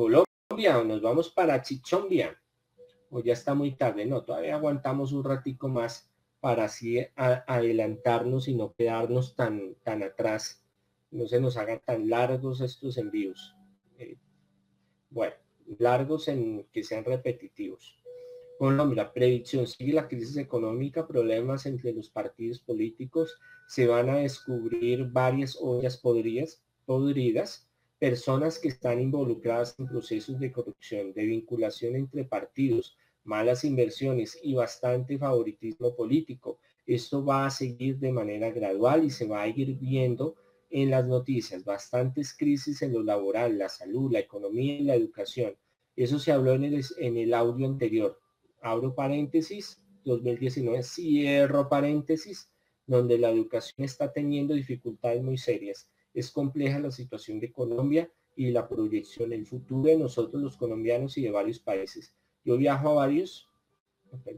Colombia o nos vamos para Chichombia. O ya está muy tarde, no, todavía aguantamos un ratico más para así adelantarnos y no quedarnos tan, tan atrás, no se nos hagan tan largos estos envíos. Eh, bueno, largos en que sean repetitivos. Colombia, predicción, sigue la crisis económica, problemas entre los partidos políticos, se van a descubrir varias ollas podridas, podridas, personas que están involucradas en procesos de corrupción, de vinculación entre partidos, malas inversiones y bastante favoritismo político. Esto va a seguir de manera gradual y se va a ir viendo en las noticias, bastantes crisis en lo laboral, la salud, la economía y la educación. Eso se habló en el, en el audio anterior. Abro paréntesis, 2019, cierro paréntesis, donde la educación está teniendo dificultades muy serias. Es compleja la situación de Colombia y la proyección, el futuro de nosotros los colombianos y de varios países. Yo viajo a varios,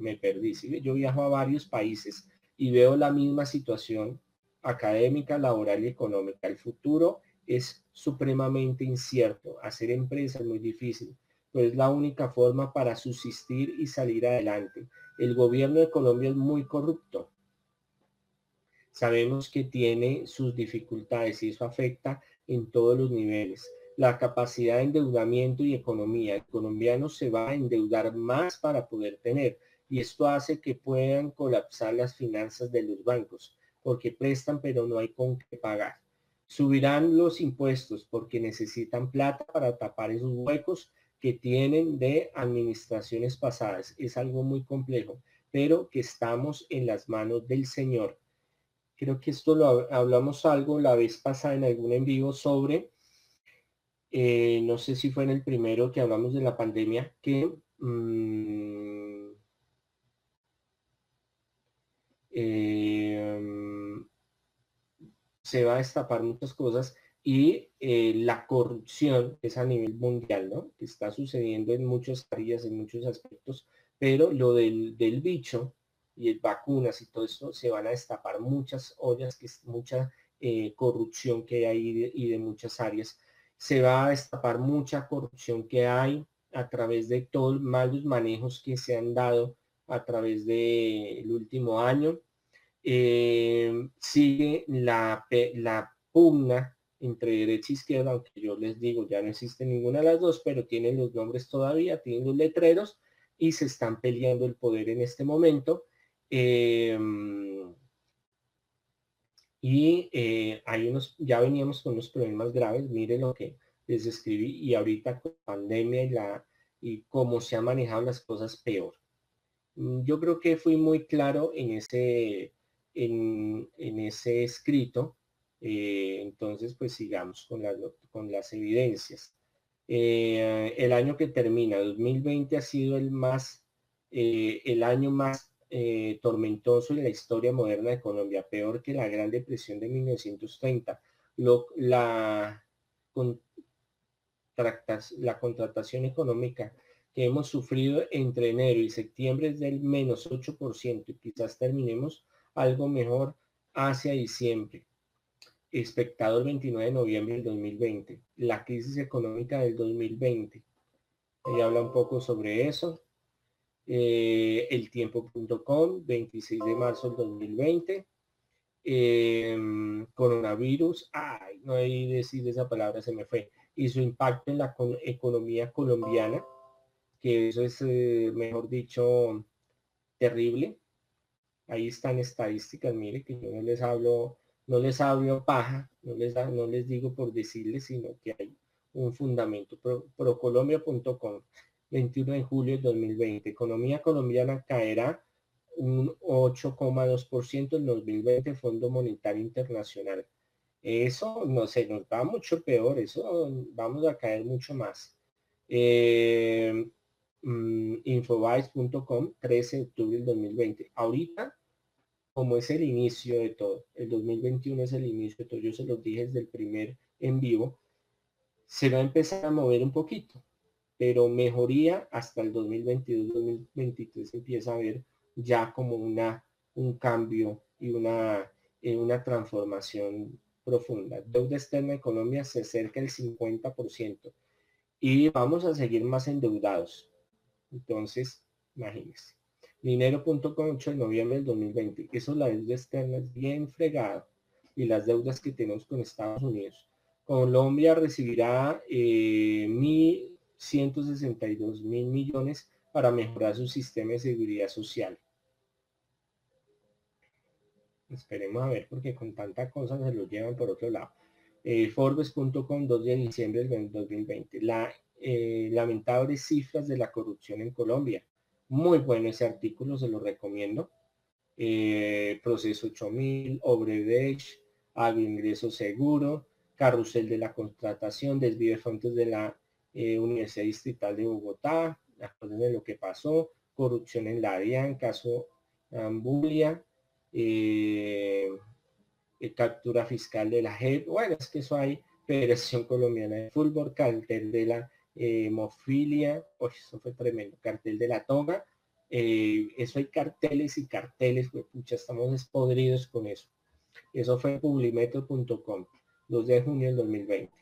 me perdí, yo viajo a varios países y veo la misma situación académica, laboral y económica. El futuro es supremamente incierto. Hacer empresa es muy difícil, pero es la única forma para subsistir y salir adelante. El gobierno de Colombia es muy corrupto. Sabemos que tiene sus dificultades y eso afecta en todos los niveles. La capacidad de endeudamiento y economía. El colombiano se va a endeudar más para poder tener y esto hace que puedan colapsar las finanzas de los bancos porque prestan pero no hay con qué pagar. Subirán los impuestos porque necesitan plata para tapar esos huecos que tienen de administraciones pasadas. Es algo muy complejo, pero que estamos en las manos del Señor. Creo que esto lo hablamos algo la vez pasada en algún en vivo sobre, eh, no sé si fue en el primero que hablamos de la pandemia, que mm, Em, se va a destapar muchas cosas y eh, la corrupción es a nivel mundial, ¿no? Que está sucediendo en muchas áreas, en muchos aspectos, pero lo del, bicho y vacunas y todo esto se van a destapar muchas ollas, que es mucha eh, corrupción que hay y de muchas áreas. Se va a destapar mucha corrupción que hay a través de todos los malos manejos que se han dado a través del último año. Eh, sigue la, la pugna entre derecha e izquierda, aunque yo les digo, ya no existe ninguna de las dos, pero tienen los nombres todavía, tienen los letreros y se están peleando el poder en este momento. Em, y eh, hay unos, ya veníamos con unos problemas graves, mire lo que les escribí y ahorita con pandemia y la y cómo se han manejado las cosas peor. Mm, yo creo que fui muy claro en ese, en, ese escrito. Eh, entonces, pues sigamos con, con las evidencias. Eh, el año que termina, 2020, ha sido el más, el año más tormentoso en la historia moderna de Colombia, peor que la Gran Depresión de 1930. Lo, la, la contratación económica que hemos sufrido entre enero y septiembre es del menos 8% y quizás terminemos algo mejor hacia diciembre. Espectador 29 de noviembre del 2020. La crisis económica del 2020. Ella habla un poco sobre eso. Eh, el tiempo.com, 26 de marzo del 2020. Em, coronavirus, ay, no hay decir esa palabra, se me fue. Y su impacto en la economía colombiana que eso es, eh, mejor dicho, terrible. Ahí están estadísticas, mire que yo no les hablo, no les hablo paja, no les, no les digo por decirles, sino que hay un fundamento. Procolombia.com, 21 de julio de 2020. Economía colombiana caerá un 8,2% en 2020, Fondo Monetario Internacional. Eso, no sé, nos va mucho peor, eso vamos a caer mucho más. Eh, Mm, infovice.com 13 de octubre del 2020. Ahorita, como es el inicio de todo, el 2021 es el inicio de todo, yo se los dije desde el primer en vivo, se va a empezar a mover un poquito, pero mejoría hasta el 2022-2023 empieza a ver ya como una, un cambio y una, eh, una transformación profunda. Deuda externa de Colombia se acerca el 50%. y vamos a seguir más endeudados. Entonces, imagínense. Dinero.com 8 de noviembre del 2020. Eso la deuda externa es bien fregada y las deudas que tenemos con Estados Unidos. Colombia recibirá eh, 1.162 mil millones para mejorar su sistema de seguridad social. Esperemos a ver porque con tanta cosa se lo llevan por otro lado. Eh, Forbes.com 2 de diciembre del 2020. La eh, lamentables cifras de la corrupción en Colombia. Muy bueno ese artículo, se lo recomiendo. Eh, proceso 8000, Obredech, ingreso seguro, carrusel de la contratación, desvío de fondos de la eh, Universidad Distrital de Bogotá, lo que pasó, corrupción en la DIAN, caso Ambulia, eh, eh, captura fiscal de la JEP, bueno, es que eso hay Federación Colombiana de Fútbol, cartel de la hemofilia, eso fue tremendo, cartel de la toga, eso hay carteles y carteles, pues estamos despodridos con eso. Eso fue publimetro.com, 2 de junio del 2020.